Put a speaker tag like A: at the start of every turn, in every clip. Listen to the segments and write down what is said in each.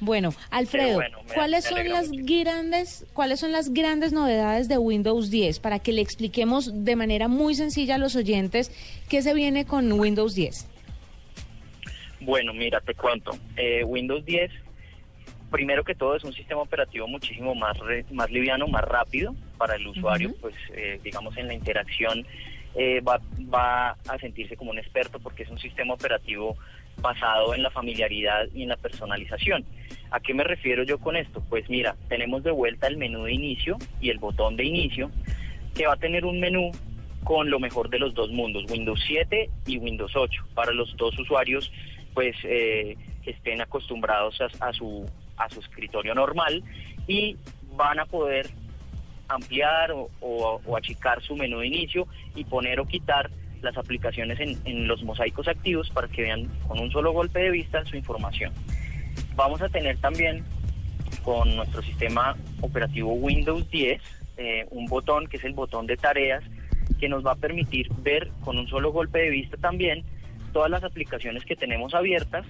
A: Bueno, Alfredo, ¿cuáles son las grandes cuáles son las grandes novedades de Windows 10 para que le expliquemos de manera muy sencilla a los oyentes qué se viene con Windows 10?
B: Bueno, mira, te cuento. Eh, Windows 10 primero que todo es un sistema operativo muchísimo más más liviano, más rápido para el usuario, pues eh, digamos en la interacción eh, va, va a sentirse como un experto porque es un sistema operativo basado en la familiaridad y en la personalización. ¿A qué me refiero yo con esto? Pues mira, tenemos de vuelta el menú de inicio y el botón de inicio, que va a tener un menú con lo mejor de los dos mundos, Windows 7 y Windows 8, para los dos usuarios pues eh, que estén acostumbrados a, su, a su escritorio normal y van a poder ampliar o, o achicar su menú de inicio y poner o quitar las aplicaciones en, los mosaicos activos para que vean con un solo golpe de vista su información. Vamos a tener también con nuestro sistema operativo Windows 10 eh, un botón que es el botón de tareas que nos va a permitir ver con un solo golpe de vista también todas las aplicaciones que tenemos abiertas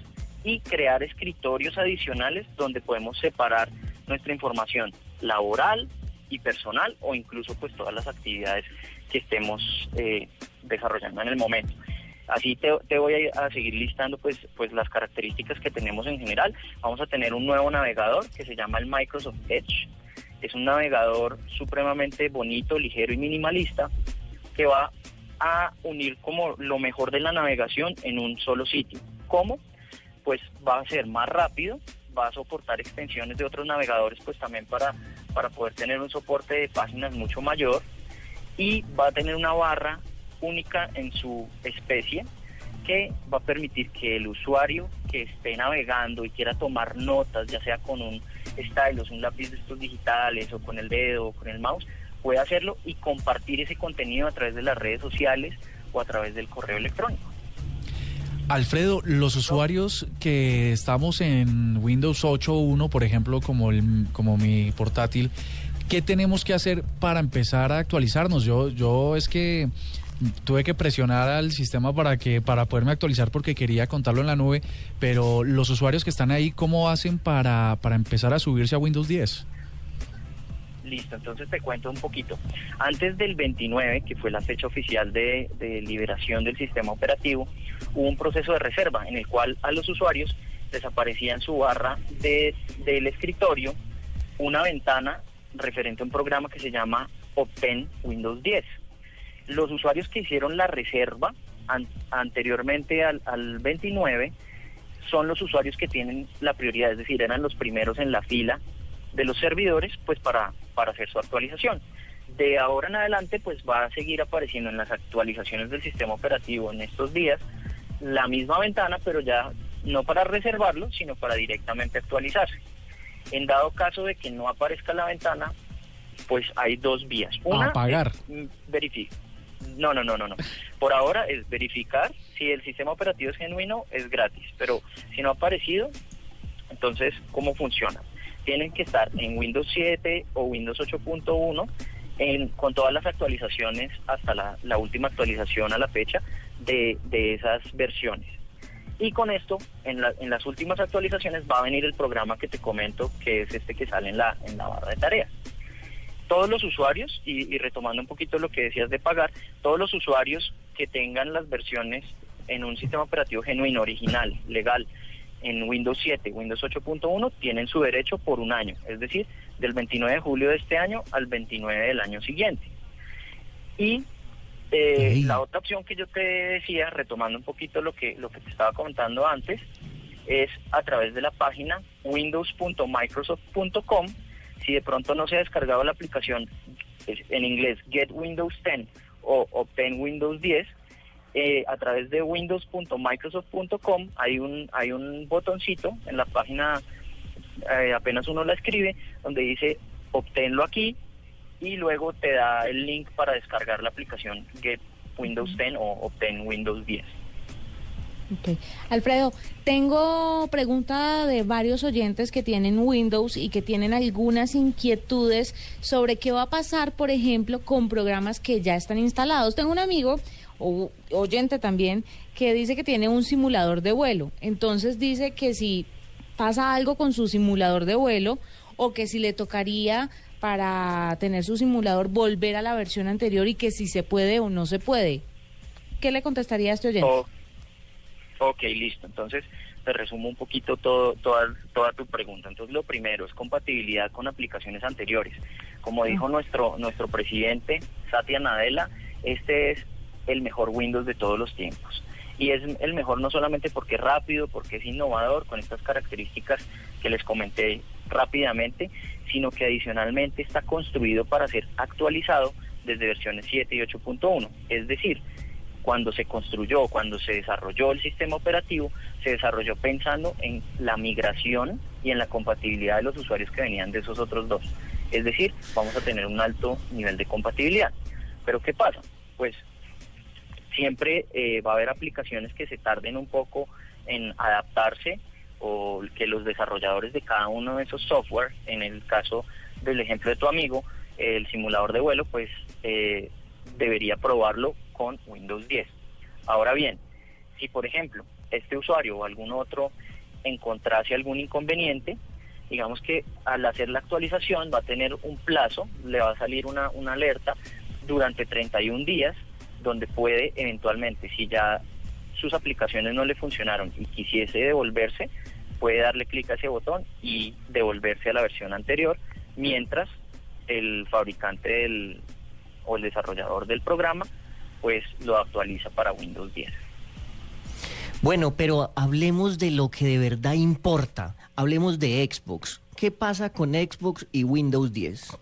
B: y crear escritorios adicionales donde podemos separar nuestra información laboral y personal o incluso pues todas las actividades que estemos eh, desarrollando en el momento. Así te, voy a, seguir listando pues, pues las características que tenemos en general. Vamos a tener un nuevo navegador que se llama el Microsoft Edge. Es un navegador supremamente bonito, ligero y minimalista que va a unir como lo mejor de la navegación en un solo sitio. ¿Cómo? Pues va a ser más rápido, va a soportar extensiones de otros navegadores pues también para, para poder tener un soporte de páginas mucho mayor y va a tener una barra única en su especie que va a permitir que el usuario que esté navegando y quiera tomar notas, ya sea con un stylus, un lápiz de estos digitales o con el dedo o con el mouse, pueda hacerlo y compartir ese contenido a través de las redes sociales o a través del correo electrónico.
C: Alfredo, los usuarios que estamos en Windows 8.1, por ejemplo, como, el, como mi portátil, ¿qué tenemos que hacer para empezar a actualizarnos? Yo, yo es que tuve que presionar al sistema para que para poderme actualizar porque quería contarlo en la nube, pero los usuarios que están ahí, ¿cómo hacen para, para empezar a subirse a Windows 10?
B: Listo, entonces te cuento un poquito. Antes del 29, que fue la fecha oficial de, liberación del sistema operativo, hubo un proceso de reserva en el cual a los usuarios les aparecía en su barra de, del escritorio una ventana referente a un programa que se llama Obtain Windows 10 los usuarios que hicieron la reserva anteriormente al, 29 son los usuarios que tienen la prioridad, es decir, eran los primeros en la fila de los servidores pues para, para hacer su actualización. De ahora en adelante pues va a seguir apareciendo en las actualizaciones del sistema operativo en estos días la misma ventana, pero ya no para reservarlo, sino para directamente actualizarse. En dado caso de que no aparezca la ventana, pues hay dos vías.
C: Una, apagar.
B: verificar no, no, no, no, no. Por ahora es verificar si el sistema operativo es genuino, es gratis, pero si no ha aparecido, entonces, ¿cómo funciona? Tienen que estar en Windows 7 o Windows 8.1 con todas las actualizaciones hasta la, última actualización a la fecha de, esas versiones. Y con esto, en, en, las últimas actualizaciones va a venir el programa que te comento, que es este que sale en la, en la barra de tareas todos los usuarios, y, retomando un poquito lo que decías de pagar, todos los usuarios que tengan las versiones en un sistema operativo genuino, original, legal, en Windows 7, Windows 8.1, tienen su derecho por un año, es decir, del 29 de julio de este año al 29 del año siguiente. Y eh, la otra opción que yo te decía, retomando un poquito lo que, lo que te estaba comentando antes, es a través de la página windows.microsoft.com si de pronto no se ha descargado la aplicación en inglés Get Windows 10 o Obtain Windows 10, eh, a través de windows.microsoft.com hay un, hay un botoncito en la página, eh, apenas uno la escribe, donde dice obténlo aquí y luego te da el link para descargar la aplicación Get Windows 10 o Obtain Windows 10.
A: Alfredo, tengo pregunta de varios oyentes que tienen Windows y que tienen algunas inquietudes sobre qué va a pasar, por ejemplo, con programas que ya están instalados. Tengo un amigo o oyente también que dice que tiene un simulador de vuelo. Entonces dice que si pasa algo con su simulador de vuelo o que si le tocaría para tener su simulador volver a la versión anterior y que si se puede o no se puede. ¿Qué le contestaría a este oyente?
B: Ok, listo. Entonces, te resumo un poquito todo, toda, toda tu pregunta. Entonces, lo primero es compatibilidad con aplicaciones anteriores. Como dijo nuestro, nuestro presidente, Satya Nadella, este es el mejor Windows de todos los tiempos. Y es el mejor no solamente porque es rápido, porque es innovador, con estas características que les comenté rápidamente, sino que adicionalmente está construido para ser actualizado desde versiones 7 y 8.1. Es decir, cuando se construyó, cuando se desarrolló el sistema operativo, se desarrolló pensando en la migración y en la compatibilidad de los usuarios que venían de esos otros dos. Es decir, vamos a tener un alto nivel de compatibilidad. Pero ¿qué pasa? Pues siempre eh, va a haber aplicaciones que se tarden un poco en adaptarse o que los desarrolladores de cada uno de esos software, en el caso del ejemplo de tu amigo, el simulador de vuelo, pues eh, debería probarlo con Windows 10. Ahora bien, si por ejemplo este usuario o algún otro encontrase algún inconveniente, digamos que al hacer la actualización va a tener un plazo, le va a salir una, alerta durante 31 días, donde puede eventualmente, si ya sus aplicaciones no le funcionaron y quisiese devolverse, puede darle clic a ese botón y devolverse a la versión anterior, mientras el fabricante del, o el desarrollador del programa pues lo actualiza para Windows 10.
D: Bueno, pero hablemos de lo que de verdad importa. Hablemos de Xbox. ¿Qué pasa con Xbox y Windows 10?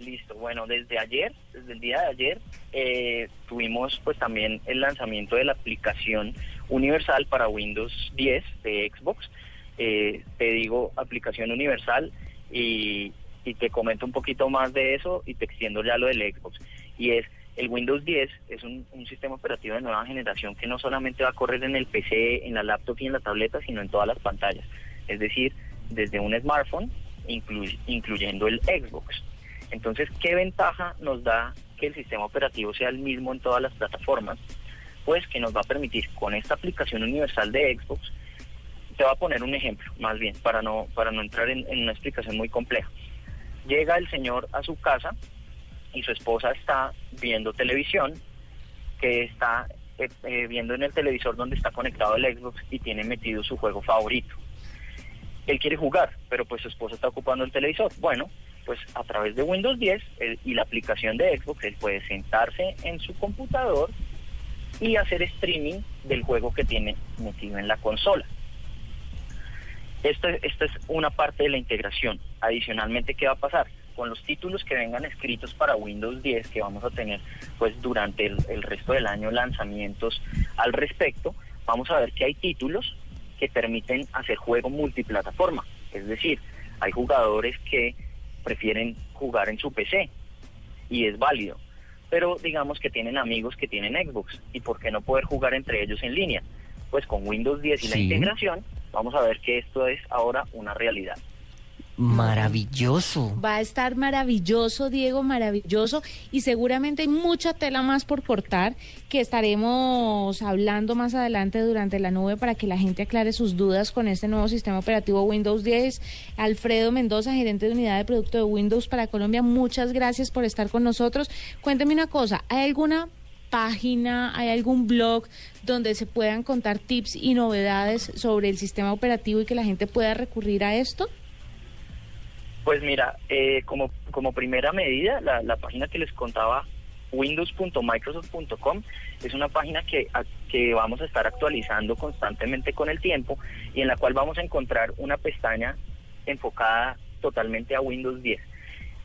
B: Listo, bueno, desde ayer, desde el día de ayer, eh, tuvimos pues también el lanzamiento de la aplicación universal para Windows 10 de Xbox. Eh, te digo aplicación universal y, y te comento un poquito más de eso y te extiendo ya lo del Xbox. Y es el Windows 10 es un, sistema operativo de nueva generación que no solamente va a correr en el PC, en la laptop y en la tableta, sino en todas las pantallas. Es decir, desde un smartphone, incluyendo el Xbox. Entonces, ¿qué ventaja nos da que el sistema operativo sea el mismo en todas las plataformas? Pues que nos va a permitir con esta aplicación universal de Xbox, te voy a poner un ejemplo, más bien, para no, para no entrar en una explicación muy compleja. Llega el señor a su casa y su esposa está viendo televisión, que está eh, eh, viendo en el televisor donde está conectado el Xbox y tiene metido su juego favorito. Él quiere jugar, pero pues su esposa está ocupando el televisor. Bueno, pues a través de Windows 10 y la aplicación de Xbox, él puede sentarse en su computador y hacer streaming del juego que tiene metido en la consola. Esta, esta es una parte de la integración. Adicionalmente, ¿qué va a pasar? Con los títulos que vengan escritos para Windows 10, que vamos a tener pues durante el, resto del año lanzamientos al respecto, vamos a ver que hay títulos que permiten hacer juego multiplataforma. Es decir, hay jugadores que prefieren jugar en su PC y es válido. Pero digamos que tienen amigos que tienen Xbox y por qué no poder jugar entre ellos en línea. Pues con Windows 10 y la integración vamos a ver que esto es ahora una realidad.
D: Maravilloso.
A: Va a estar maravilloso, Diego, maravilloso. Y seguramente hay mucha tela más por cortar que estaremos hablando más adelante durante la nube para que la gente aclare sus dudas con este nuevo sistema operativo Windows 10. Alfredo Mendoza, gerente de unidad de producto de Windows para Colombia, muchas gracias por estar con nosotros. Cuénteme una cosa, ¿hay alguna página, hay algún blog donde se puedan contar tips y novedades sobre el sistema operativo y que la gente pueda recurrir a esto?
B: Pues mira, eh, como, como primera medida, la, la página que les contaba, windows.microsoft.com, es una página que, que vamos a estar actualizando constantemente con el tiempo y en la cual vamos a encontrar una pestaña enfocada totalmente a Windows 10.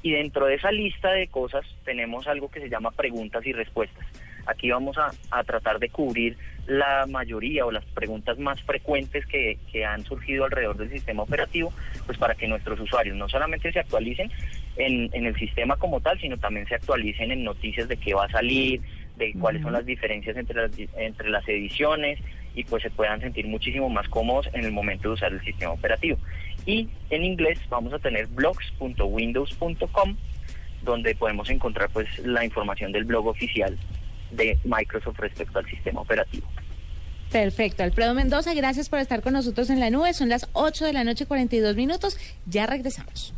B: Y dentro de esa lista de cosas tenemos algo que se llama preguntas y respuestas. Aquí vamos a, tratar de cubrir la mayoría o las preguntas más frecuentes que, han surgido alrededor del sistema operativo, pues para que nuestros usuarios no solamente se actualicen en, el sistema como tal, sino también se actualicen en noticias de qué va a salir, de cuáles son las diferencias entre las, entre las ediciones y pues se puedan sentir muchísimo más cómodos en el momento de usar el sistema operativo. Y en inglés vamos a tener blogs.windows.com donde podemos encontrar pues la información del blog oficial de Microsoft respecto al sistema operativo.
A: Perfecto. Alfredo Mendoza, gracias por estar con nosotros en la nube. Son las 8 de la noche, 42 minutos. Ya regresamos.